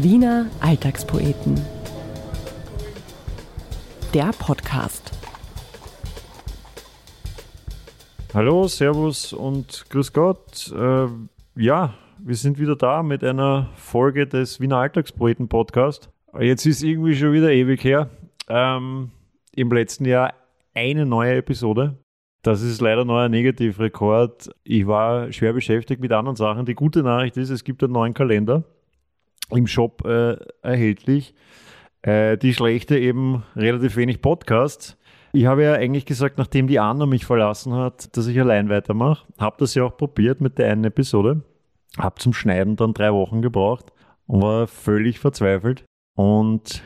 Wiener Alltagspoeten. Der Podcast. Hallo, Servus und Grüß Gott. Äh, ja, wir sind wieder da mit einer Folge des Wiener Alltagspoeten Podcast. Jetzt ist irgendwie schon wieder ewig her. Ähm, Im letzten Jahr eine neue Episode. Das ist leider noch ein Negativrekord. Ich war schwer beschäftigt mit anderen Sachen. Die gute Nachricht ist, es gibt einen neuen Kalender im Shop äh, erhältlich. Äh, die schlechte eben relativ wenig Podcasts. Ich habe ja eigentlich gesagt, nachdem die Anna mich verlassen hat, dass ich allein weitermache. Habe das ja auch probiert mit der einen Episode. Habe zum Schneiden dann drei Wochen gebraucht und war völlig verzweifelt. Und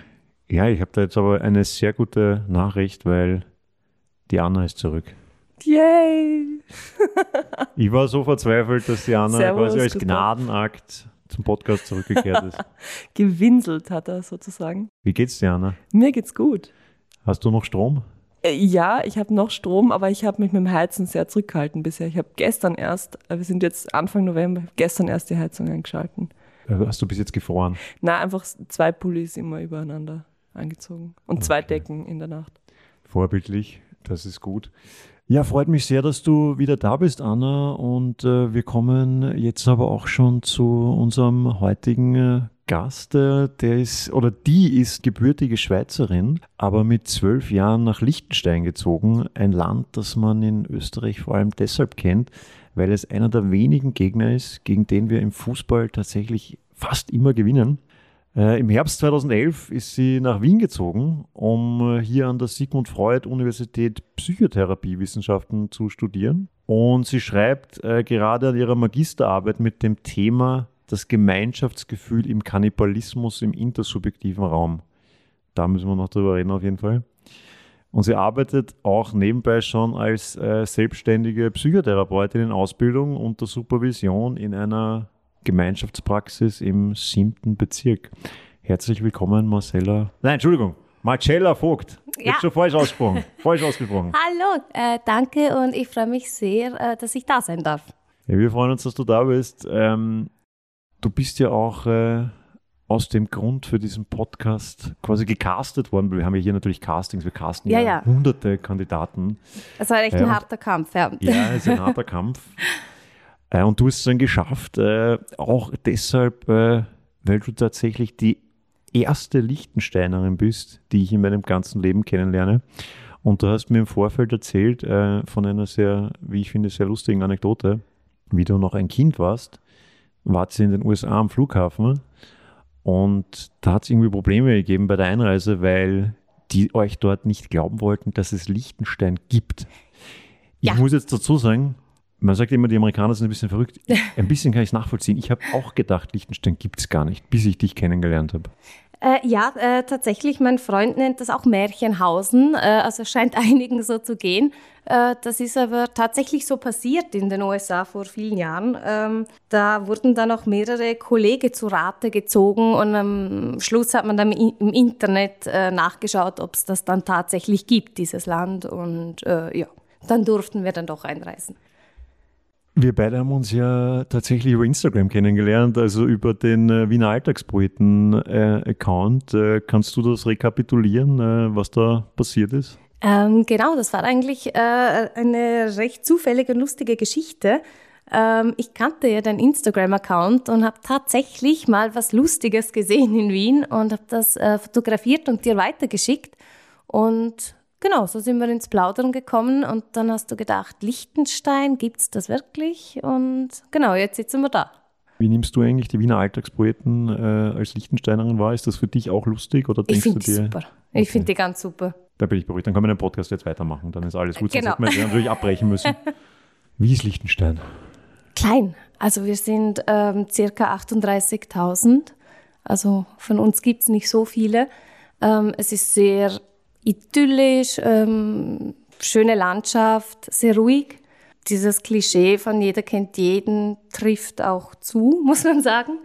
ja, ich habe da jetzt aber eine sehr gute Nachricht, weil die Anna ist zurück. Yay! ich war so verzweifelt, dass die Anna Servus, quasi als. Gnadenakt zum Podcast zurückgekehrt ist. Gewinselt hat er sozusagen. Wie geht's dir, Anna? Mir geht's gut. Hast du noch Strom? Äh, Ja, ich habe noch Strom, aber ich habe mich mit dem Heizen sehr zurückgehalten bisher. Ich habe gestern erst, äh, wir sind jetzt Anfang November, gestern erst die Heizung eingeschalten. Äh, Hast du bis jetzt gefroren? Na, einfach zwei Pullis immer übereinander angezogen und zwei Decken in der Nacht. Vorbildlich, das ist gut. Ja, freut mich sehr, dass du wieder da bist, Anna. Und äh, wir kommen jetzt aber auch schon zu unserem heutigen äh, Gast. Äh, der ist oder die ist gebürtige Schweizerin, aber mit zwölf Jahren nach Liechtenstein gezogen. Ein Land, das man in Österreich vor allem deshalb kennt, weil es einer der wenigen Gegner ist, gegen den wir im Fußball tatsächlich fast immer gewinnen. Äh, Im Herbst 2011 ist sie nach Wien gezogen, um äh, hier an der Sigmund Freud Universität Psychotherapiewissenschaften zu studieren. Und sie schreibt äh, gerade an ihrer Magisterarbeit mit dem Thema das Gemeinschaftsgefühl im Kannibalismus im intersubjektiven Raum. Da müssen wir noch drüber reden auf jeden Fall. Und sie arbeitet auch nebenbei schon als selbstständige Psychotherapeutin in Ausbildung unter Supervision in einer Gemeinschaftspraxis im siebten Bezirk. Herzlich willkommen, Marcella. Nein, Entschuldigung, Marcella Vogt. Ja. Jetzt schon falsch ausgesprochen. falsch ausgesprochen. Hallo, äh, danke und ich freue mich sehr, äh, dass ich da sein darf. Ja, wir freuen uns, dass du da bist. Ähm, du bist ja auch äh, aus dem Grund für diesen Podcast quasi gecastet worden, weil wir haben ja hier natürlich Castings, wir casten ja, Ja, hunderte Kandidaten. Es war echt ein und- harter Kampf, ja. Ja, es ist ein harter Kampf. Äh, und du hast es dann geschafft, äh, auch deshalb, äh, weil du tatsächlich die erste Liechtensteinerin bist, die ich in meinem ganzen Leben kennenlerne. Und du hast mir im Vorfeld erzählt äh, von einer sehr, wie ich finde, sehr lustigen Anekdote, wie du noch ein Kind warst, wart sie in den USA am Flughafen und da hat es irgendwie Probleme gegeben bei der Einreise, weil die euch dort nicht glauben wollten, dass es Liechtenstein gibt. Ich Ja. muss jetzt dazu sagen, man sagt immer, die Amerikaner sind ein bisschen verrückt. Ein bisschen kann ich es nachvollziehen. Ich habe auch gedacht, Liechtenstein gibt es gar nicht, bis ich dich kennengelernt habe. Äh, ja, äh, tatsächlich, mein Freund nennt das auch Märchenhausen. Äh, also es scheint einigen so zu gehen. Äh, das ist aber tatsächlich so passiert in den USA vor vielen Jahren. Ähm, da wurden dann auch mehrere Kollegen zu Rate gezogen und am Schluss hat man dann im im Internet äh, nachgeschaut, ob es das dann tatsächlich gibt, dieses Land. Und äh, ja, dann durften wir dann doch einreisen. Wir beide haben uns ja tatsächlich über Instagram kennengelernt, also über den äh, Wiener Alltagspoeten-Account. Äh, kannst du das rekapitulieren, äh, was da passiert ist? Ähm, genau, das war eigentlich äh, eine recht zufällige, lustige Geschichte. Ähm, ich kannte ja deinen Instagram-Account und habe tatsächlich mal was Lustiges gesehen in Wien und habe das äh, fotografiert und dir weitergeschickt. Und genau, so sind wir ins Plaudern gekommen und dann hast du gedacht, Liechtenstein, gibt's das wirklich? Und genau, jetzt sitzen wir da. Wie nimmst du eigentlich die Wiener Alltagspoeten äh, als Liechtensteinerin wahr? Ist das für dich auch lustig oder Ich denkst du finde die dir? super. Okay. Ich finde die ganz super. Da bin ich beruhigt. Dann können wir den Podcast jetzt weitermachen. Dann ist alles gut. Genau. Sonst hätten wir natürlich abbrechen müssen. Wie ist Liechtenstein? Klein. Also wir sind ähm, circa 38.000. Also von uns gibt es nicht so viele. Ähm, es ist sehr idyllisch, ähm, schöne Landschaft, sehr ruhig. Dieses Klischee von jeder kennt jeden trifft auch zu, muss man sagen.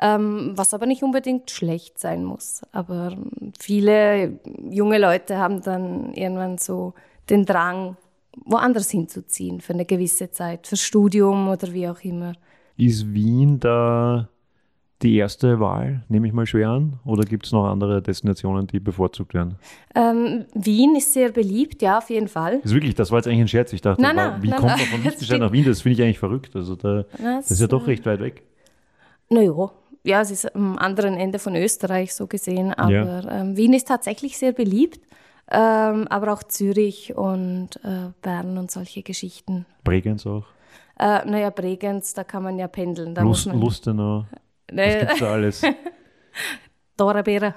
Ähm, was aber nicht unbedingt schlecht sein muss. Aber ähm, viele junge Leute haben dann irgendwann so den Drang, woanders hinzuziehen für eine gewisse Zeit, für Studium oder wie auch immer. Ist Wien da die erste Wahl, nehme ich mal schwer an? Oder gibt es noch andere Destinationen, die bevorzugt werden? Ähm, Wien ist sehr beliebt, ja, auf jeden Fall. Das ist wirklich, das war jetzt eigentlich ein Scherz. Ich dachte, Nein, wa- nein, wie nein, kommt nein. man von Das Liechtenstein nach Wien? Das finde ich eigentlich verrückt. Also da, das ist ja doch recht weit weg. Naja, ja, es ist am anderen Ende von Österreich so gesehen, aber ähm, Wien ist tatsächlich sehr beliebt, ähm, aber auch Zürich und äh, Bern und solche Geschichten. Bregenz auch. Äh, naja, Bregenz, da kann man ja pendeln. Da Lust, muss man, Lustenau. Was Naja, gibt's da alles? Dorabera.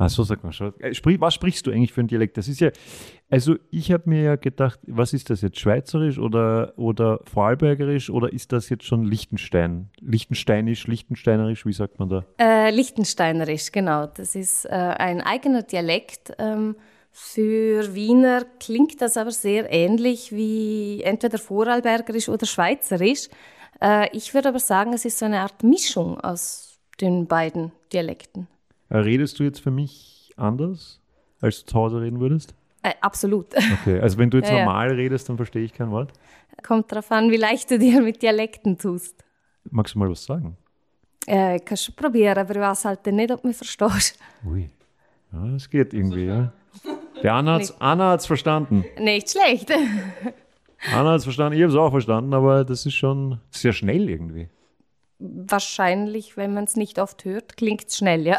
Ah, so sagt man schon. Äh, Was sprichst du eigentlich für einen Dialekt? Das ist ja, also ich habe mir ja gedacht, was ist das jetzt, Schweizerisch oder, oder Vorarlbergerisch oder ist das jetzt schon Liechtenstein? Liechtensteinisch, Liechtensteinerisch, wie sagt man da? Äh, Liechtensteinerisch, genau. Das ist äh, ein eigener Dialekt. Ähm, für Wiener klingt das aber sehr ähnlich wie entweder Vorarlbergerisch oder Schweizerisch. Äh, ich würde aber sagen, es ist so eine Art Mischung aus den beiden Dialekten. Äh, Redest du jetzt für mich anders, als du zu Hause reden würdest? Äh, absolut. Okay, also wenn du jetzt Ja, ja. normal redest, dann verstehe ich kein Wort. Kommt darauf an, wie leicht du dir mit Dialekten tust. Magst du mal was sagen? Äh, ich kann schon probieren, aber ich weiß halt nicht, ob du mich verstehst. Ui. Ja, das geht irgendwie, ja. Der Anna Anna hat's verstanden. Nicht schlecht. Anna hat's verstanden, ich habe es auch verstanden, aber das ist schon sehr schnell irgendwie. Wahrscheinlich, wenn man es nicht oft hört, klingt es schnell, ja.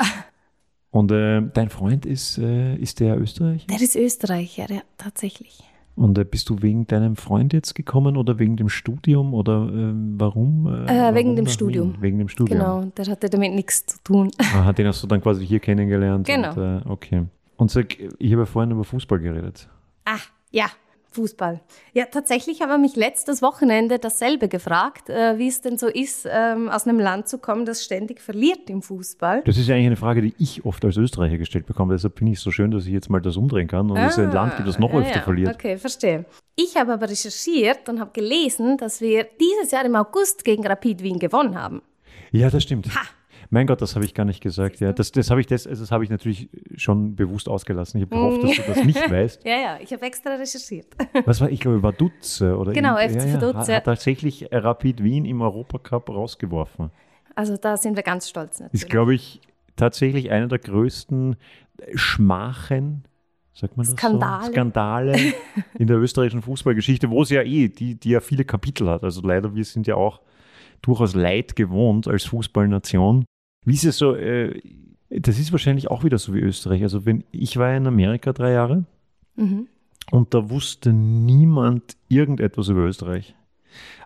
Und äh, dein Freund ist, äh, ist der Österreicher? Der ist Österreicher, ja, tatsächlich. Und äh, bist du wegen deinem Freund jetzt gekommen oder wegen dem Studium oder ähm, warum? Äh, warum wegen dem Studium. Wegen dem Studium. Genau, der hatte damit nichts zu tun. Aha, den hast du dann quasi hier kennengelernt. Genau. Und, äh, okay. Und sag, ich habe ja vorhin über Fußball geredet. Ah, ja, Fußball. Ja, tatsächlich haben wir mich letztes Wochenende dasselbe gefragt, äh, wie es denn so ist, ähm, aus einem Land zu kommen, das ständig verliert im Fußball. Das ist ja eigentlich eine Frage, die ich oft als Österreicher gestellt bekomme. Deshalb finde ich es so schön, dass ich jetzt mal das umdrehen kann und es ein Land gibt, das noch Ah, öfter ja, verliert. Okay, verstehe. Ich habe aber recherchiert und habe gelesen, dass wir dieses Jahr im August gegen Rapid Wien gewonnen haben. Ja, das stimmt. Mein Gott, das habe ich gar nicht gesagt. Ja, das, das habe ich, das, das habe ich natürlich schon bewusst ausgelassen. Ich habe gehofft, dass du das nicht weißt. Ja, ja, ich habe extra recherchiert. Was war, ich glaube, war Dutze oder Genau, FC ja, Vaduz, Hat, hat tatsächlich Rapid Wien im Europacup rausgeworfen. Also da sind wir ganz stolz natürlich. Ist, glaube ich, tatsächlich einer der größten Schmachen, sagt man das Skandale. so? Skandale in der österreichischen Fußballgeschichte, wo es ja eh, die, die ja viele Kapitel hat. Also leider, wir sind ja auch durchaus Leid gewohnt als Fußballnation. Wie ist es so, äh, das ist wahrscheinlich auch wieder so wie Österreich. Also wenn ich war in Amerika drei Jahre Mhm. und da wusste niemand irgendetwas über Österreich.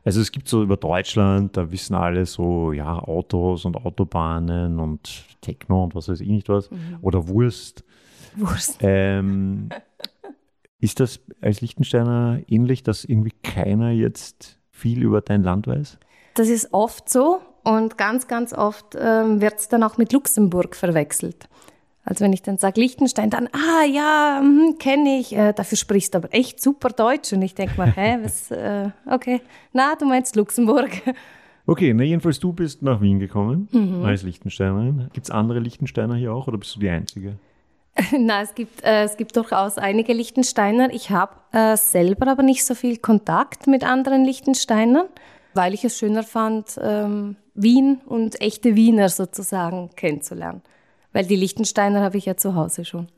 Also es gibt so über Deutschland, da wissen alle so, ja, Autos und Autobahnen und Techno und was weiß ich nicht was. Oder Wurst. Wurst. Ähm, ist das als Liechtensteiner ähnlich, dass irgendwie keiner jetzt viel über dein Land weiß? Das ist oft so und ganz, ganz oft ähm, wird es dann auch mit Luxemburg verwechselt. Also wenn ich dann sage Liechtenstein, dann, ah ja, hm, kenne ich, äh, dafür sprichst du aber echt super Deutsch. Und ich denke mal, hä, was, äh, okay, na, du meinst Luxemburg. Okay, na jedenfalls du bist nach Wien gekommen Mhm. als Liechtensteinerin. Gibt es andere Liechtensteiner hier auch oder bist du die Einzige? Na, es gibt, äh, es gibt durchaus einige Liechtensteiner. Ich habe äh, selber aber nicht so viel Kontakt mit anderen Liechtensteinern, weil ich es schöner fand, ähm, Wien und echte Wiener sozusagen kennenzulernen. Weil die Liechtensteiner habe ich ja zu Hause schon.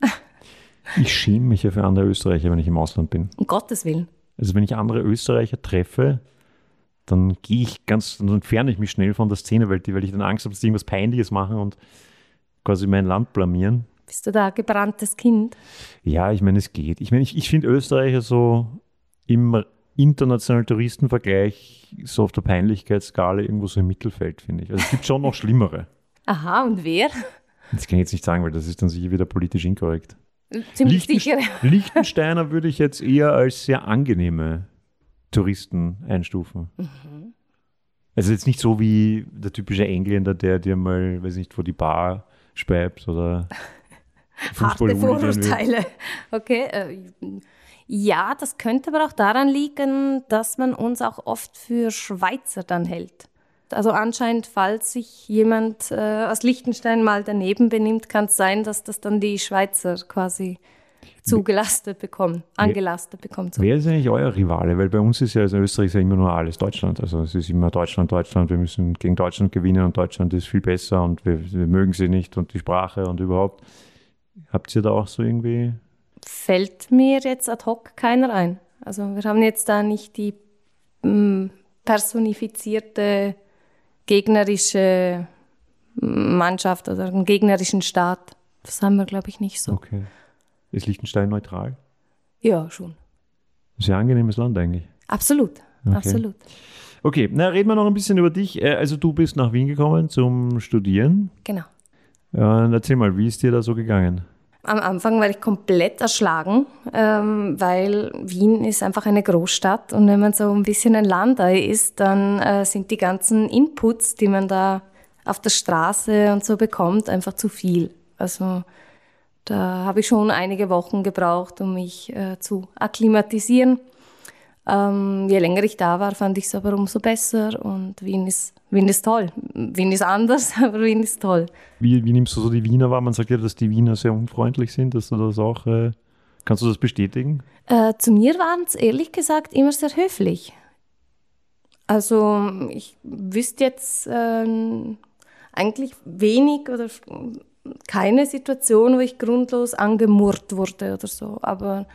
Ich schäme mich ja für andere Österreicher, wenn ich im Ausland bin. Um Gottes Willen. Also wenn ich andere Österreicher treffe, dann gehe ich ganz, dann entferne ich mich schnell von der Szene, weil, die, weil ich dann Angst habe, dass die irgendwas Peinliches machen und quasi mein Land blamieren. Bist du da ein gebranntes Kind? Ja, ich meine, es geht. Ich meine, ich, ich finde Österreicher so im internationalen Touristenvergleich so auf der Peinlichkeitsskala irgendwo so im Mittelfeld, finde ich. Also es gibt schon noch schlimmere. Aha, und wer? Das kann ich jetzt nicht sagen, weil das ist dann sicher wieder politisch inkorrekt. Ziemlich sicher. Liechtensteiner würde ich jetzt eher als sehr angenehme Touristen einstufen. Also jetzt nicht so wie der typische Engländer, der dir mal, weiß nicht, vor die Bar speibt oder Harte. Vorurteile. Okay. Äh, ja, das könnte aber auch daran liegen, dass man uns auch oft für Schweizer dann hält. Also anscheinend, falls sich jemand äh, aus Liechtenstein mal daneben benimmt, kann es sein, dass das dann die Schweizer quasi zugelastet bekommen, angelastet bekommen. Wer ist eigentlich euer Rivale? Weil bei uns ist ja, also Österreich ist ja immer nur alles Deutschland. Also es ist immer Deutschland, Deutschland, wir müssen gegen Deutschland gewinnen und Deutschland ist viel besser und wir, wir mögen sie nicht und die Sprache und überhaupt. Habt ihr da auch so irgendwie? Fällt mir jetzt ad hoc keiner ein. Also wir haben jetzt da nicht die mm, personifizierte gegnerische Mannschaft oder einen gegnerischen Staat. Das haben wir, glaube ich, nicht so. Okay. Ist Liechtenstein neutral? Ja, schon. Sehr angenehmes Land eigentlich. Absolut, Okay. absolut. Okay, na reden wir noch ein bisschen über dich. Äh, Also du bist nach Wien gekommen zum Studieren. Genau. Und erzähl mal, wie ist dir da so gegangen? Am Anfang war ich komplett erschlagen, ähm, weil Wien ist einfach eine Großstadt und wenn man so ein bisschen ein Landei ist, dann äh, sind die ganzen Inputs, die man da auf der Straße und so bekommt, einfach zu viel. Also da habe ich schon einige Wochen gebraucht, um mich äh, zu akklimatisieren. Ähm, je länger ich da war, fand ich es aber umso besser und Wien ist, Wien ist toll. Wien ist anders, aber Wien ist toll. Wie, wie nimmst du so die Wiener wahr? Man sagt ja, dass die Wiener sehr unfreundlich sind, dass du das auch, äh, kannst du das bestätigen? Äh, zu mir waren es ehrlich gesagt immer sehr höflich. Also ich wüsste jetzt ähm, eigentlich wenig oder keine Situation, wo ich grundlos angemurrt wurde oder so. Aber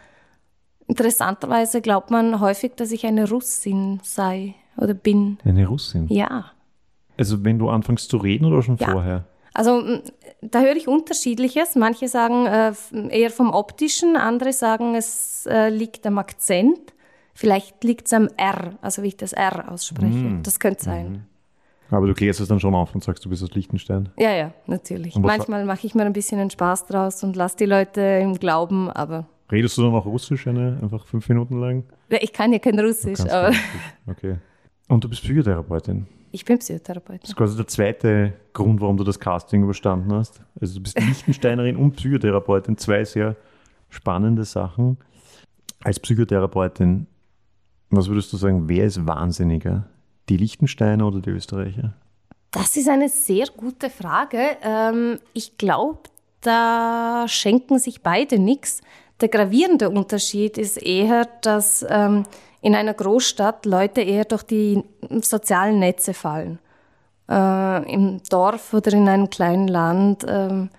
interessanterweise glaubt man häufig, dass ich eine Russin sei oder bin. Eine Russin. Ja. Also wenn du anfängst zu reden oder schon Ja. vorher? Also da höre ich unterschiedliches. Manche sagen äh, eher vom optischen, andere sagen, es äh, liegt am Akzent. Vielleicht liegt es am R, also wie ich das R ausspreche. Mm. Das könnte sein. Aber du klärst es dann schon auf und sagst, du bist aus Liechtenstein. Ja, ja, natürlich. Manchmal mache ich mir ein bisschen einen Spaß draus und lasse die Leute im Glauben, aber Redest du dann auch Russisch eine, einfach fünf Minuten lang? ich kann ja kein Russisch, aber nicht. Okay. Und du bist Psychotherapeutin. ich bin Das Psychotherapeutin. ist quasi der zweite Grund, warum du das Casting überstanden hast. Also du bist Liechtensteinerin und Psychotherapeutin, zwei sehr spannende Sachen. Als Psychotherapeutin, was würdest du sagen, wer ist wahnsinniger? Die Liechtensteiner oder die Österreicher? Das ist eine sehr gute Frage. Ähm, ich glaube, da schenken sich beide nichts. Der gravierende Unterschied ist eher, dass ähm, in einer Großstadt Leute eher durch die sozialen Netze fallen. Äh, Im Dorf oder in einem kleinen Land ähm,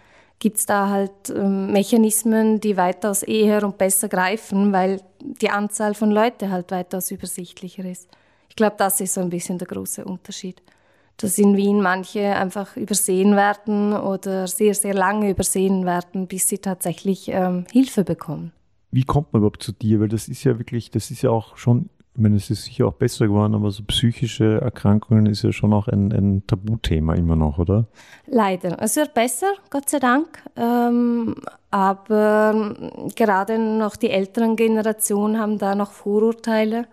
gibt es da halt ähm, Mechanismen, die weitaus eher und besser greifen, weil die Anzahl von Leuten halt weitaus übersichtlicher ist. Ich glaube, das ist so ein bisschen der große Unterschied dass in Wien manche einfach übersehen werden oder sehr, sehr lange übersehen werden, bis sie tatsächlich ähm, Hilfe bekommen. Wie kommt man überhaupt zu dir? Weil das ist ja wirklich, das ist ja auch schon, ich meine, es ist sicher auch besser geworden, aber so psychische Erkrankungen ist ja schon auch ein, ein Tabuthema immer noch, oder? Leider. Es wird besser, Gott sei Dank. Ähm, aber gerade noch die älteren Generationen haben da noch Vorurteile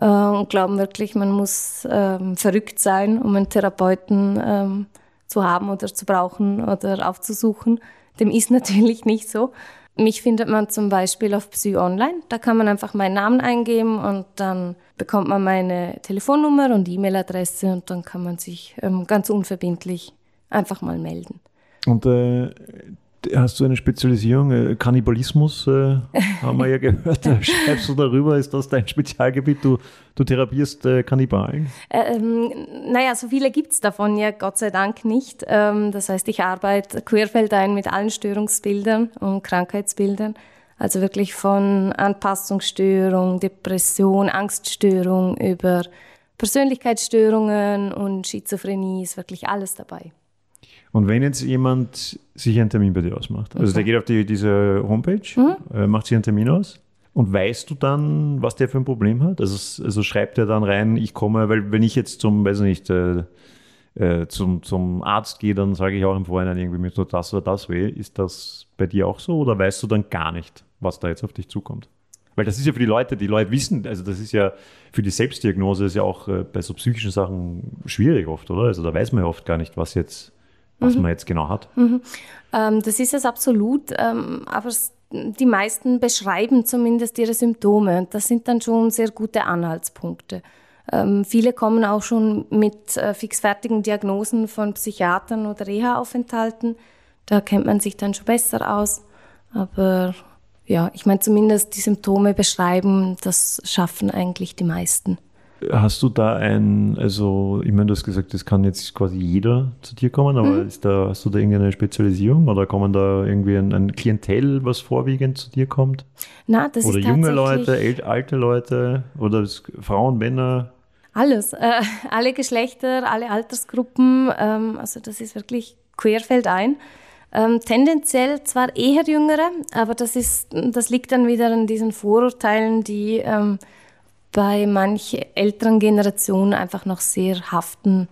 äh, und glauben wirklich, man muss ähm, verrückt sein, um einen Therapeuten ähm, zu haben oder zu brauchen oder aufzusuchen. Dem ist natürlich nicht so. Mich findet man zum Beispiel auf Psy Online. Da kann man einfach meinen Namen eingeben und dann bekommt man meine Telefonnummer und E-Mail-Adresse und dann kann man sich ähm, ganz unverbindlich einfach mal melden. Und äh, hast du eine Spezialisierung? Äh, Kannibalismus äh, haben wir ja gehört. Schreibst du darüber, ist das dein Spezialgebiet? Du, du therapierst äh, Kannibalen? Ähm, naja, so viele gibt's davon ja Gott sei Dank nicht. Ähm, das heißt, ich arbeite querfeldein mit allen Störungsbildern und Krankheitsbildern. Also wirklich von Anpassungsstörung, Depression, Angststörung über Persönlichkeitsstörungen und Schizophrenie ist wirklich alles dabei. Und wenn jetzt jemand sich einen Termin bei dir ausmacht, also der geht auf die, diese Homepage, äh, macht sich einen Termin aus und weißt du dann, was der für ein Problem hat? Also, also schreibt er dann rein, ich komme, weil wenn ich jetzt zum, weiß ich nicht, äh, äh, zum, zum Arzt gehe, dann sage ich auch im Vorhinein irgendwie, mir tut das oder das weh. Ist das bei dir auch so oder weißt du dann gar nicht, was da jetzt auf dich zukommt? Weil das ist ja für die Leute, die Leute wissen, also das ist ja für die Selbstdiagnose ist ja auch äh, bei so psychischen Sachen schwierig oft, oder? Also da weiß man ja oft gar nicht, was jetzt, was man jetzt genau hat. Ähm, das ist es absolut, ähm, aber die meisten beschreiben zumindest ihre Symptome und das sind dann schon sehr gute Anhaltspunkte. Ähm, viele kommen auch schon mit äh, fixfertigen Diagnosen von Psychiatern oder Reha-Aufenthalten. Da kennt man sich dann schon besser aus. Aber ja, ich meine zumindest die Symptome beschreiben, das schaffen eigentlich die meisten. Hast du da ein, also ich meine, du hast gesagt, das kann jetzt quasi jeder zu dir kommen, aber mhm. ist da, hast du da irgendeine Spezialisierung oder kommen da irgendwie ein, ein Klientel, was vorwiegend zu dir kommt? Na, das oder ist junge Leute, alte Leute oder Frauen, Männer? Alles, äh, alle Geschlechter, alle Altersgruppen, ähm, also das ist wirklich querfeldein. Ähm, tendenziell zwar eher Jüngere, aber das, ist, das liegt dann wieder an diesen Vorurteilen, die ähm, bei manchen älteren Generationen einfach noch sehr haften,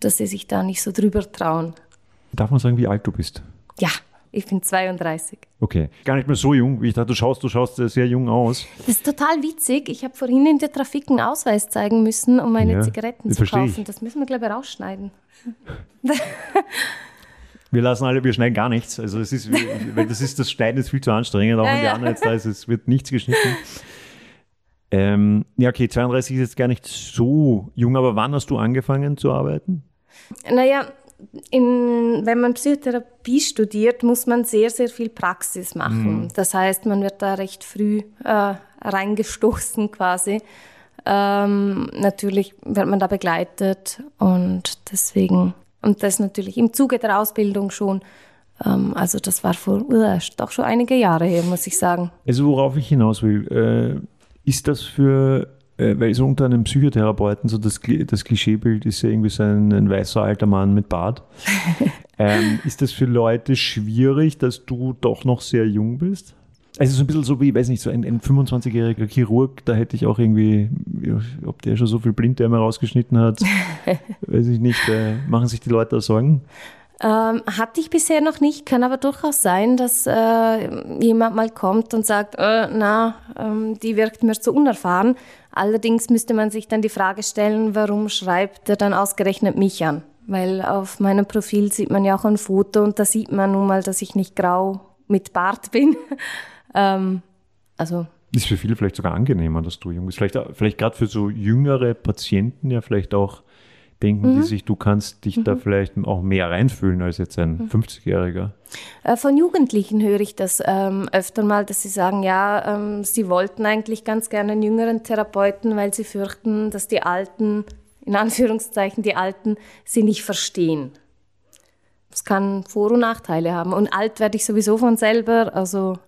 dass sie sich da nicht so drüber trauen. Darf man sagen, wie alt du bist? Ja, ich bin 32. Okay, gar nicht mehr so jung, wie ich dachte, du schaust, du schaust sehr jung aus. Das ist total witzig. Ich habe vorhin in der Trafik einen Ausweis zeigen müssen, um meine ja, Zigaretten zu kaufen. Ich. Das müssen wir, glaube ich, rausschneiden. Wir lassen alle, wir schneiden gar nichts. Also es ist, weil das ist, das Schneiden ist viel zu anstrengend, auch ja, wenn die anderen jetzt da ist, es wird nichts geschnitten. Ähm, ja, okay, 32 ist jetzt gar nicht so jung, aber wann hast du angefangen zu arbeiten? Naja, in, wenn man Psychotherapie studiert, muss man sehr, sehr viel Praxis machen. Mhm. Das heißt, man wird da recht früh äh, reingestoßen quasi. Ähm, natürlich wird man da begleitet und deswegen, und das natürlich im Zuge der Ausbildung schon. Ähm, also das war vor uh, doch schon einige Jahre her, muss ich sagen. Also worauf ich hinaus will, äh ist das für, äh, weil so unter einem Psychotherapeuten, so das, das Klischeebild ist ja irgendwie so ein, ein weißer alter Mann mit Bart. ähm, ist das für Leute schwierig, dass du doch noch sehr jung bist? Also so ein bisschen so wie, ich weiß nicht, so ein, ein 25-jähriger Chirurg, da hätte ich auch irgendwie, ob der schon so viel Blinddarme rausgeschnitten hat, weiß ich nicht, äh, machen sich die Leute da Sorgen? Ähm, hatte ich bisher noch nicht, kann aber durchaus sein, dass äh, jemand mal kommt und sagt, äh, na, ähm, die wirkt mir zu unerfahren. Allerdings müsste man sich dann die Frage stellen, warum schreibt er dann ausgerechnet mich an? Weil auf meinem Profil sieht man ja auch ein Foto und da sieht man nun mal, dass ich nicht grau mit Bart bin. ähm, also ist für viele vielleicht sogar angenehmer, dass du jung bist. Vielleicht, vielleicht gerade für so jüngere Patienten ja vielleicht auch denken mhm. die sich, du kannst dich mhm. da vielleicht auch mehr reinfühlen als jetzt ein mhm. 50-Jähriger? Äh, von Jugendlichen höre ich das ähm, öfter mal, dass sie sagen, ja, ähm, sie wollten eigentlich ganz gerne einen jüngeren Therapeuten, weil sie fürchten, dass die Alten, in Anführungszeichen die Alten, sie nicht verstehen. Das kann Vor- und Nachteile haben. Und alt werde ich sowieso von selber, also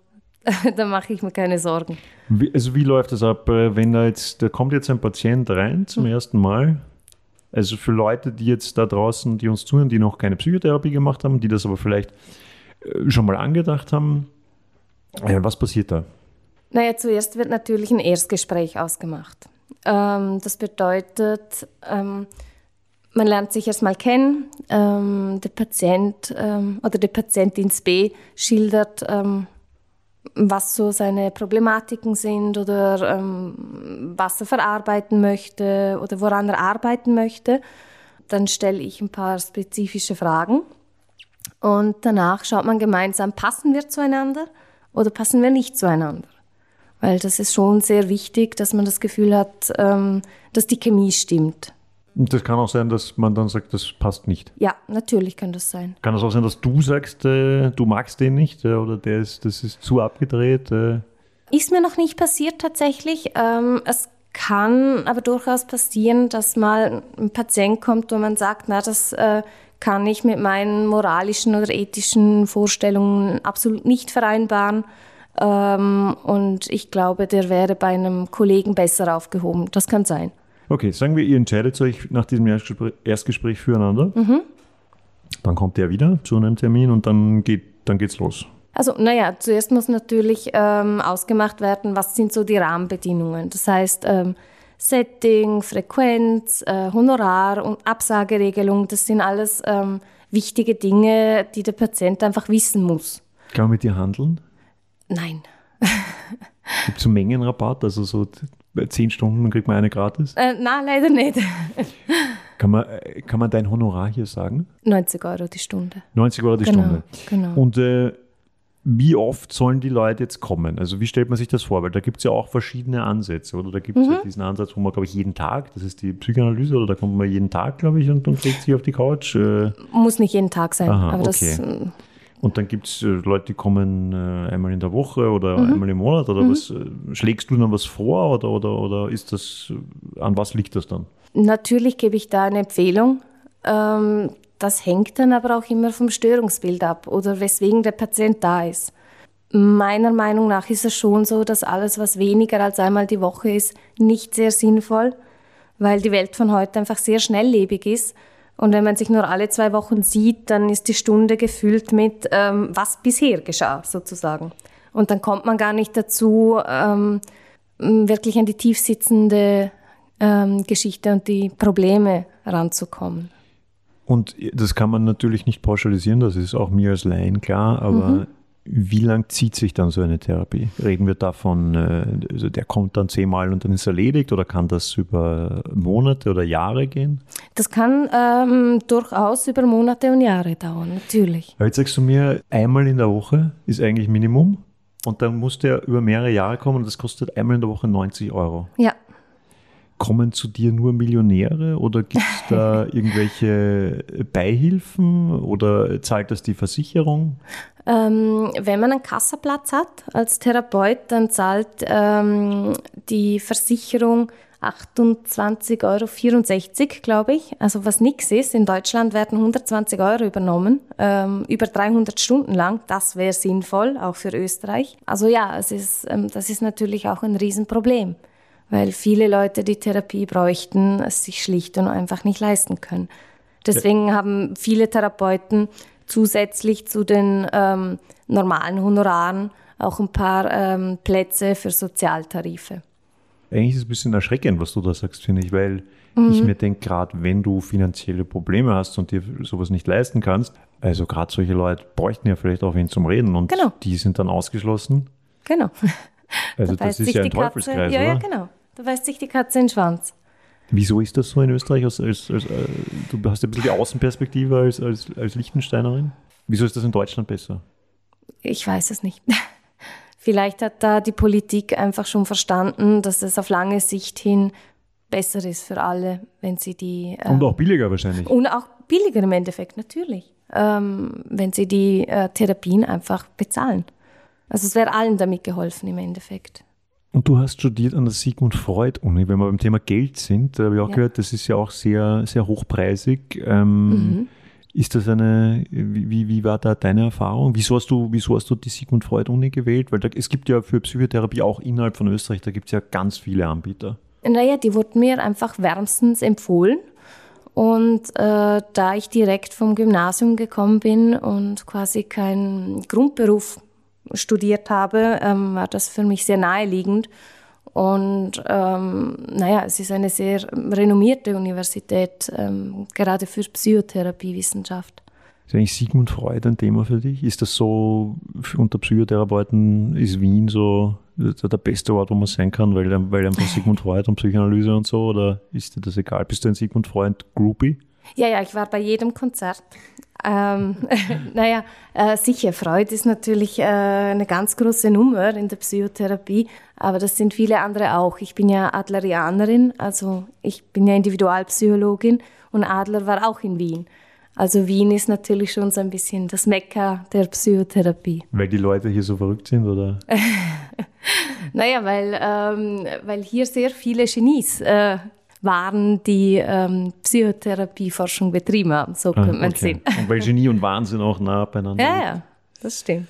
da mache ich mir keine Sorgen. Wie, also wie läuft das ab, äh, wenn da jetzt, da kommt jetzt ein Patient rein zum mhm. ersten Mal also für Leute, die jetzt da draußen, die uns zuhören, die noch keine Psychotherapie gemacht haben, die das aber vielleicht äh, schon mal angedacht haben, äh, was passiert da? Naja, zuerst wird natürlich ein Erstgespräch ausgemacht. Ähm, das bedeutet, ähm, man lernt sich erstmal kennen. Ähm, der Patient ähm, oder die Patientin B schildert, ähm, was so seine Problematiken sind oder ähm, was er verarbeiten möchte oder woran er arbeiten möchte. Dann stelle ich ein paar spezifische Fragen und danach schaut man gemeinsam, passen wir zueinander oder passen wir nicht zueinander. Weil das ist schon sehr wichtig, dass man das Gefühl hat, ähm, dass die Chemie stimmt. Und das kann auch sein, dass man dann sagt, das passt nicht. Ja, natürlich kann das sein. Kann es auch sein, dass du sagst, äh, du magst den nicht äh, oder der ist, das ist zu abgedreht? Äh? Ist mir noch nicht passiert tatsächlich. Ähm, es kann aber durchaus passieren, dass mal ein Patient kommt, wo man sagt, na, das äh, kann ich mit meinen moralischen oder ethischen Vorstellungen absolut nicht vereinbaren. Ähm, und ich glaube, der wäre bei einem Kollegen besser aufgehoben. Das kann sein. Okay, sagen wir, ihr entscheidet euch nach diesem Erstgespräch, Erstgespräch füreinander. Mhm. Dann kommt der wieder zu einem Termin und dann geht dann geht's los. Also, naja, zuerst muss natürlich ähm, ausgemacht werden, was sind so die Rahmenbedingungen. Das heißt, ähm, Setting, Frequenz, äh, Honorar und Absageregelung, das sind alles ähm, wichtige Dinge, die der Patient einfach wissen muss. Kann man mit dir handeln? Nein. Gibt es so Mengenrabatt? Also so zehn Stunden kriegt man eine gratis? Äh, nein, leider nicht. kann, man, äh, kann man dein Honorar hier sagen? 90 Euro die Stunde. 90 Euro die genau, Stunde. Genau. Und äh, wie oft sollen die Leute jetzt kommen? Also wie stellt man sich das vor? Weil da gibt es ja auch verschiedene Ansätze, oder? Da gibt es mhm. ja diesen Ansatz, wo man, glaube ich, jeden Tag, das ist die Psychoanalyse, oder da kommt man jeden Tag, glaube ich, und, und legt sich auf die Couch. Äh. Muss nicht jeden Tag sein, Aha, aber okay. das Und dann gibt es äh, Leute, die kommen äh, einmal in der Woche oder mhm. einmal im Monat oder mhm. was äh, schlägst du dann was vor oder, oder, oder ist das, an was liegt das dann? Natürlich gebe ich da eine Empfehlung. Ähm, das hängt dann aber auch immer vom Störungsbild ab oder weswegen der Patient da ist. Meiner Meinung nach ist es schon so, dass alles, was weniger als einmal die Woche ist, nicht sehr sinnvoll, weil die Welt von heute einfach sehr schnelllebig ist. Und wenn man sich nur alle zwei Wochen sieht, dann ist die Stunde gefüllt mit, ähm, was bisher geschah, sozusagen. Und dann kommt man gar nicht dazu, ähm, wirklich an die tiefsitzende ähm, Geschichte und die Probleme ranzukommen. Und das kann man natürlich nicht pauschalisieren, das ist auch mir als Laien klar, aber mhm. Wie lang zieht sich dann so eine Therapie? Reden wir davon, äh, also der kommt dann zehnmal und dann ist erledigt oder kann das über Monate oder Jahre gehen? Das kann ähm, durchaus über Monate und Jahre dauern, natürlich. jetzt sagst du mir, einmal in der Woche ist eigentlich Minimum und dann muss der über mehrere Jahre kommen und das kostet einmal in der Woche 90 Euro. Ja. Kommen zu dir nur Millionäre oder gibt es da irgendwelche Beihilfen oder zahlt das die Versicherung? Ähm, wenn man einen Kassaplatz hat als Therapeut, dann zahlt ähm, die Versicherung 28,64 Euro, glaube ich. Also was nichts ist. In Deutschland werden 120 Euro übernommen, ähm, über 300 Stunden lang. Das wäre sinnvoll, auch für Österreich. Also ja, es ist, ähm, das ist natürlich auch ein Riesenproblem weil viele Leute die Therapie bräuchten, es sich schlicht und einfach nicht leisten können. Deswegen ja. haben viele Therapeuten zusätzlich zu den ähm, normalen Honoraren auch ein paar ähm, Plätze für Sozialtarife. Eigentlich ist es ein bisschen erschreckend, was du da sagst, finde ich, weil mhm. ich mir denke, gerade wenn du finanzielle Probleme hast und dir sowas nicht leisten kannst, also gerade solche Leute bräuchten ja vielleicht auch wen zum Reden und genau. die sind dann ausgeschlossen. Genau. Also da das ist ja ein Teufelskreis, ja, oder? Ja, genau. Da beißt sich die Katze in den Schwanz. Wieso ist das so in Österreich? Als, als, als, äh, du hast ja ein bisschen die Außenperspektive als, als, als Liechtensteinerin. Wieso ist das in Deutschland besser? Ich weiß es nicht. Vielleicht hat da die Politik einfach schon verstanden, dass es auf lange Sicht hin besser ist für alle, wenn sie die. Äh, und auch billiger wahrscheinlich. Und auch billiger im Endeffekt, natürlich. Ähm, wenn sie die äh, Therapien einfach bezahlen. Also es wäre allen damit geholfen im Endeffekt. Und du hast studiert an der Sigmund Freud-Uni. Wenn wir beim Thema Geld sind, da habe ich auch ja. gehört, das ist ja auch sehr, sehr hochpreisig. Ähm, mhm. Ist das eine, wie, wie war da deine Erfahrung? Wieso hast du, wieso hast du die Sigmund Freud-Uni gewählt? Weil da, es gibt ja für Psychotherapie auch innerhalb von Österreich, da gibt es ja ganz viele Anbieter. Naja, die wurden mir einfach wärmstens empfohlen. Und äh, da ich direkt vom Gymnasium gekommen bin und quasi keinen Grundberuf studiert habe, ähm, war das für mich sehr naheliegend. Und ähm, naja, es ist eine sehr renommierte Universität, ähm, gerade für Psychotherapiewissenschaft. Ist eigentlich Sigmund Freud ein Thema für dich? Ist das so, unter Psychotherapeuten ist Wien so der beste Ort, wo man sein kann, weil, weil einfach Sigmund Freud und Psychoanalyse und so? Oder ist dir das egal? Bist du ein Sigmund Freud-Groupie? Ja, ja, ich war bei jedem Konzert. Ähm, naja, äh, sicher, Freud ist natürlich äh, eine ganz große Nummer in der Psychotherapie, aber das sind viele andere auch. Ich bin ja Adlerianerin, also ich bin ja Individualpsychologin und Adler war auch in Wien. Also Wien ist natürlich schon so ein bisschen das Mekka der Psychotherapie. Weil die Leute hier so verrückt sind, oder? naja, weil, ähm, weil hier sehr viele Genies äh, waren, die ähm, Psychotherapieforschung betrieben haben. So ah, könnte man okay. sehen. Und weil Genie und Wahnsinn auch nah beieinander Ja, ja, das stimmt.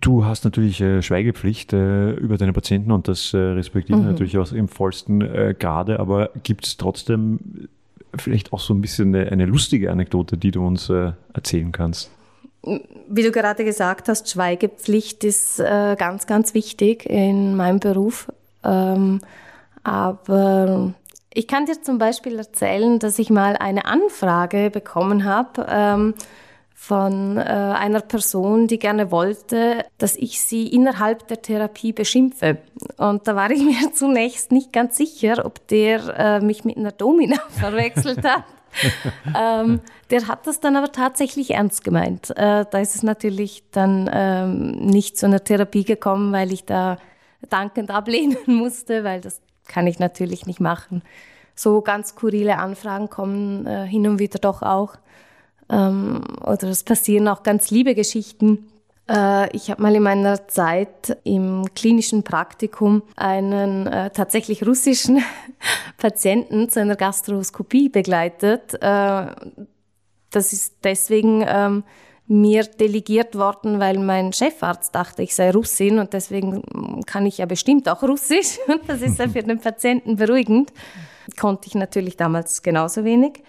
Du hast natürlich äh, Schweigepflicht äh, über deine Patienten und das äh, respektiere ich mhm. natürlich auch im vollsten äh, Grade, aber gibt es trotzdem vielleicht auch so ein bisschen eine, eine lustige Anekdote, die du uns äh, erzählen kannst? Wie du gerade gesagt hast, Schweigepflicht ist äh, ganz, ganz wichtig in meinem Beruf. Ähm, aber ich kann dir zum Beispiel erzählen, dass ich mal eine Anfrage bekommen habe ähm, von äh, einer Person, die gerne wollte, dass ich sie innerhalb der Therapie beschimpfe. Und da war ich mir zunächst nicht ganz sicher, ob der äh, mich mit einer Domina verwechselt hat. ähm, der hat das dann aber tatsächlich ernst gemeint. Äh, da ist es natürlich dann ähm, nicht zu einer Therapie gekommen, weil ich da dankend ablehnen musste, weil das kann ich natürlich nicht machen. So ganz skurrile Anfragen kommen äh, hin und wieder doch auch. Ähm, oder es passieren auch ganz liebe Geschichten. Äh, ich habe mal in meiner Zeit im klinischen Praktikum einen äh, tatsächlich russischen Patienten zu einer Gastroskopie begleitet. Äh, das ist deswegen ähm, mir delegiert worden, weil mein Chefarzt dachte, ich sei Russin und deswegen kann ich ja bestimmt auch Russisch. Und das ist ja für den Patienten beruhigend. Konnte ich natürlich damals genauso wenig.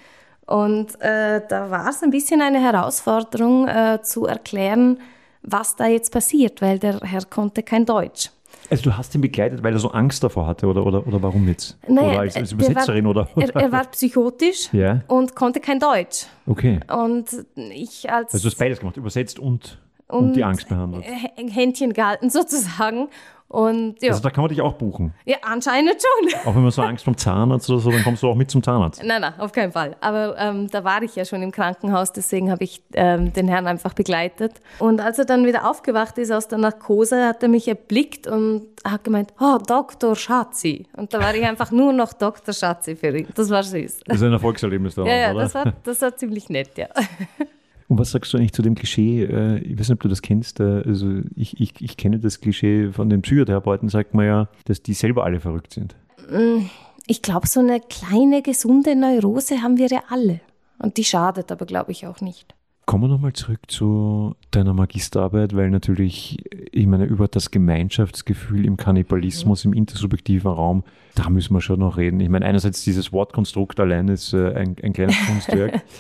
Und äh, da war es ein bisschen eine Herausforderung äh, zu erklären, was da jetzt passiert, weil der Herr konnte kein Deutsch. Also du hast ihn begleitet, weil er so Angst davor hatte oder, oder, oder warum jetzt? Naja, oder als, als Übersetzerin? war, oder, Er, er, war psychotisch ja. und konnte kein Deutsch. Okay. Und ich als... Also du hast beides gemacht, übersetzt und, und, und die Angst behandelt. Händchen gehalten sozusagen. Und, ja. Also da kann man dich auch buchen? Ja, anscheinend schon. Auch wenn man so Angst vom Zahnarzt oder so, dann kommst du auch mit zum Zahnarzt? Nein, nein, auf keinen Fall. Aber ähm, da war ich ja schon im Krankenhaus, deswegen habe ich ähm, den Herrn einfach begleitet. Und als er dann wieder aufgewacht ist aus der Narkose, hat er mich erblickt und hat gemeint, oh, Dr. Schatzi. Und da war ich einfach nur noch Dr. Schatzi für ihn. Das war süß. Das ist ein Erfolgserlebnis da, ja, ja, oder? Das war, das war ziemlich nett, ja. Und was sagst du eigentlich zu dem Klischee? Äh, ich weiß nicht, ob du das kennst. Äh, also ich, ich, ich kenne das Klischee von den Psychotherapeuten, sagt man ja, dass die selber alle verrückt sind. Mm, ich glaube, so eine kleine, gesunde Neurose haben wir ja alle. Und die schadet aber, glaube ich, auch nicht. Kommen wir nochmal zurück zu deiner Magisterarbeit, weil natürlich, ich meine, über das Gemeinschaftsgefühl im Kannibalismus, mhm. im intersubjektiven Raum, da müssen wir schon noch reden. Ich meine, einerseits dieses Wortkonstrukt allein ist äh, ein, ein kleines Kunstwerk.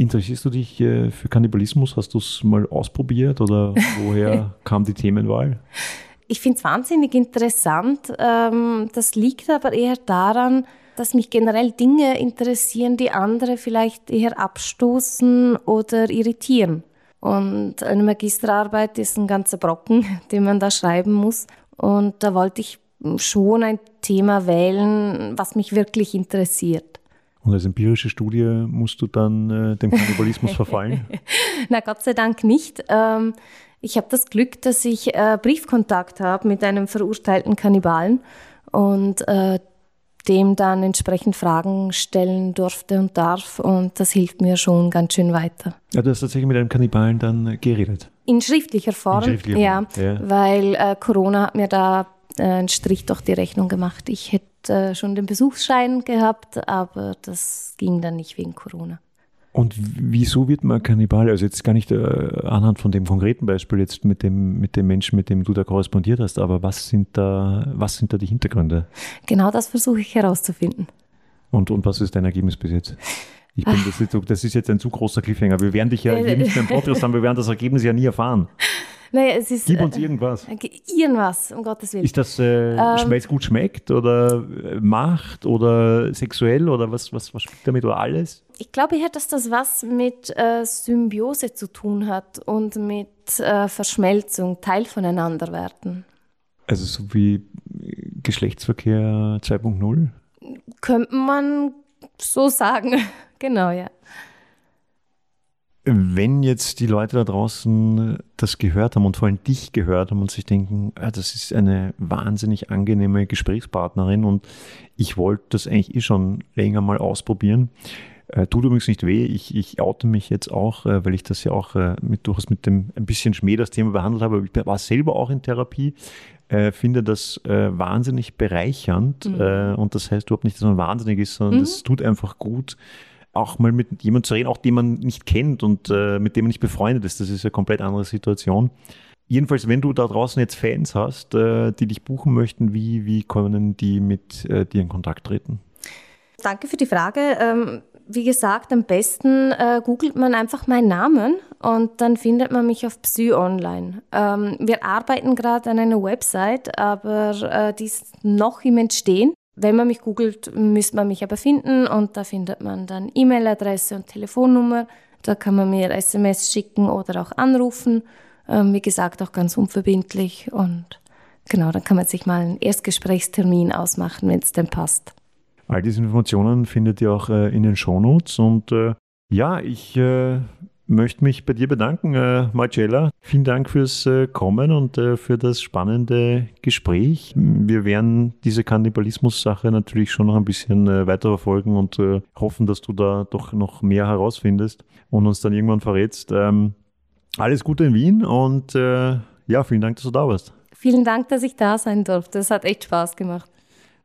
Interessierst du dich äh, für Kannibalismus? Hast du es mal ausprobiert oder woher kam die Themenwahl? Ich finde es wahnsinnig interessant. Ähm, das liegt aber eher daran, dass mich generell Dinge interessieren, die andere vielleicht eher abstoßen oder irritieren. Und eine Magisterarbeit ist ein ganzer Brocken, den man da schreiben muss. Und da wollte ich schon ein Thema wählen, was mich wirklich interessiert. Und als empirische Studie musst du dann äh, dem Kannibalismus verfallen? Na, Gott sei Dank nicht. Ähm, ich habe das Glück, dass ich äh, Briefkontakt habe mit einem verurteilten Kannibalen und äh, dem dann entsprechend Fragen stellen durfte und darf. Und das hilft mir schon ganz schön weiter. Ja, du hast tatsächlich mit einem Kannibalen dann geredet? In schriftlicher Form, In schriftlicher ja, Form. ja, weil äh, Corona hat mir da äh, einen Strich durch die Rechnung gemacht. Ich hätte äh, schon den Besuchsschein gehabt, aber das ging dann nicht wegen Corona. Und wieso wird man Kannibal? Also jetzt gar nicht äh, anhand von dem konkreten Beispiel jetzt mit dem, mit dem Menschen, mit dem du da korrespondiert hast, aber was sind da, was sind da die Hintergründe? Genau das versuche ich herauszufinden. Und, und was ist dein Ergebnis bis jetzt? Ich bin, das, ist, das ist jetzt ein zu großer Cliffhanger. Wir werden dich ja hier nicht mehr im Podcast haben, wir werden das Ergebnis ja nie erfahren. Naja, es ist, Gib uns äh, irgendwas. Irgendwas, um Gottes Willen. Ist das, äh, ähm, weil es gut schmeckt oder äh, macht oder sexuell oder was, was, was spielt damit oder alles? Ich glaube eher, dass das was mit äh, Symbiose zu tun hat und mit äh, Verschmelzung, Teil voneinander werden. Also so wie Geschlechtsverkehr 2.0? Könnte man so sagen. genau, ja. Wenn jetzt die Leute da draußen das gehört haben und vor allem dich gehört haben und sich denken, ah, das ist eine wahnsinnig angenehme Gesprächspartnerin und ich wollte das eigentlich eh schon länger mal ausprobieren. Äh, tut übrigens nicht weh, ich, ich oute mich jetzt auch, äh, weil ich das ja auch äh, mit, durchaus mit dem ein bisschen Schmäh das Thema behandelt habe. Ich war selber auch in Therapie, äh, finde das äh, wahnsinnig bereichernd mhm. Äh, und das heißt überhaupt nicht, dass man wahnsinnig ist, sondern es mhm. tut einfach gut, auch mal mit jemandem zu reden, auch den man nicht kennt und äh, mit dem man nicht befreundet ist. Das ist eine komplett andere Situation. Jedenfalls, wenn du da draußen jetzt Fans hast, äh, die dich buchen möchten, wie, wie können die mit äh, dir in Kontakt treten? Danke für die Frage. Ähm, wie gesagt, am besten äh, googelt man einfach meinen Namen und dann findet man mich auf Psy Online. Ähm, wir arbeiten gerade an einer Website, aber äh, die ist noch im Entstehen. Wenn man mich googelt, müsste man mich aber finden und da findet man dann E-Mail-Adresse und Telefonnummer. Da kann man mir SMS schicken oder auch anrufen. Ähm, wie gesagt, auch ganz unverbindlich und genau, dann kann man sich mal einen Erstgesprächstermin ausmachen, wenn es denn passt. All diese Informationen findet ihr auch äh, in den Shownotes und äh, ja, ich äh, möchte mich bei dir bedanken, äh, Marcella. Vielen Dank fürs äh, Kommen und äh, für das spannende Gespräch. Wir werden diese Kannibalismus-Sache natürlich schon noch ein bisschen äh, weiterverfolgen und äh, hoffen, dass du da doch noch mehr herausfindest und uns dann irgendwann verrätst. Ähm, alles Gute in Wien und äh, ja, vielen Dank, dass du da warst. Vielen Dank, dass ich da sein durfte. Es hat echt Spaß gemacht.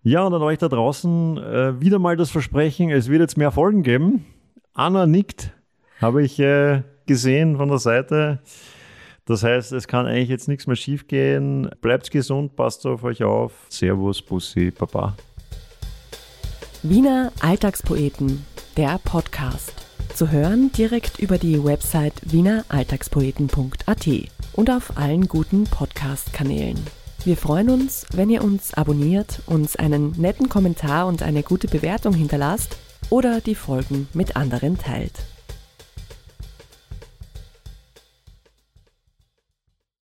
Ja, und an euch da draußen äh, wieder mal das Versprechen, es wird jetzt mehr Folgen geben. Anna nickt, habe ich äh, gesehen von der Seite. Das heißt, es kann eigentlich jetzt nichts mehr schief gehen. Bleibt gesund, passt auf euch auf. Servus, Bussi, Papa. Wiener Alltagspoeten, der Podcast. Zu hören direkt über die Website wieneralltagspoeten.at und auf allen guten Podcast-Kanälen. Wir freuen uns, wenn ihr uns abonniert, uns einen netten Kommentar und eine gute Bewertung hinterlasst oder die Folgen mit anderen teilt.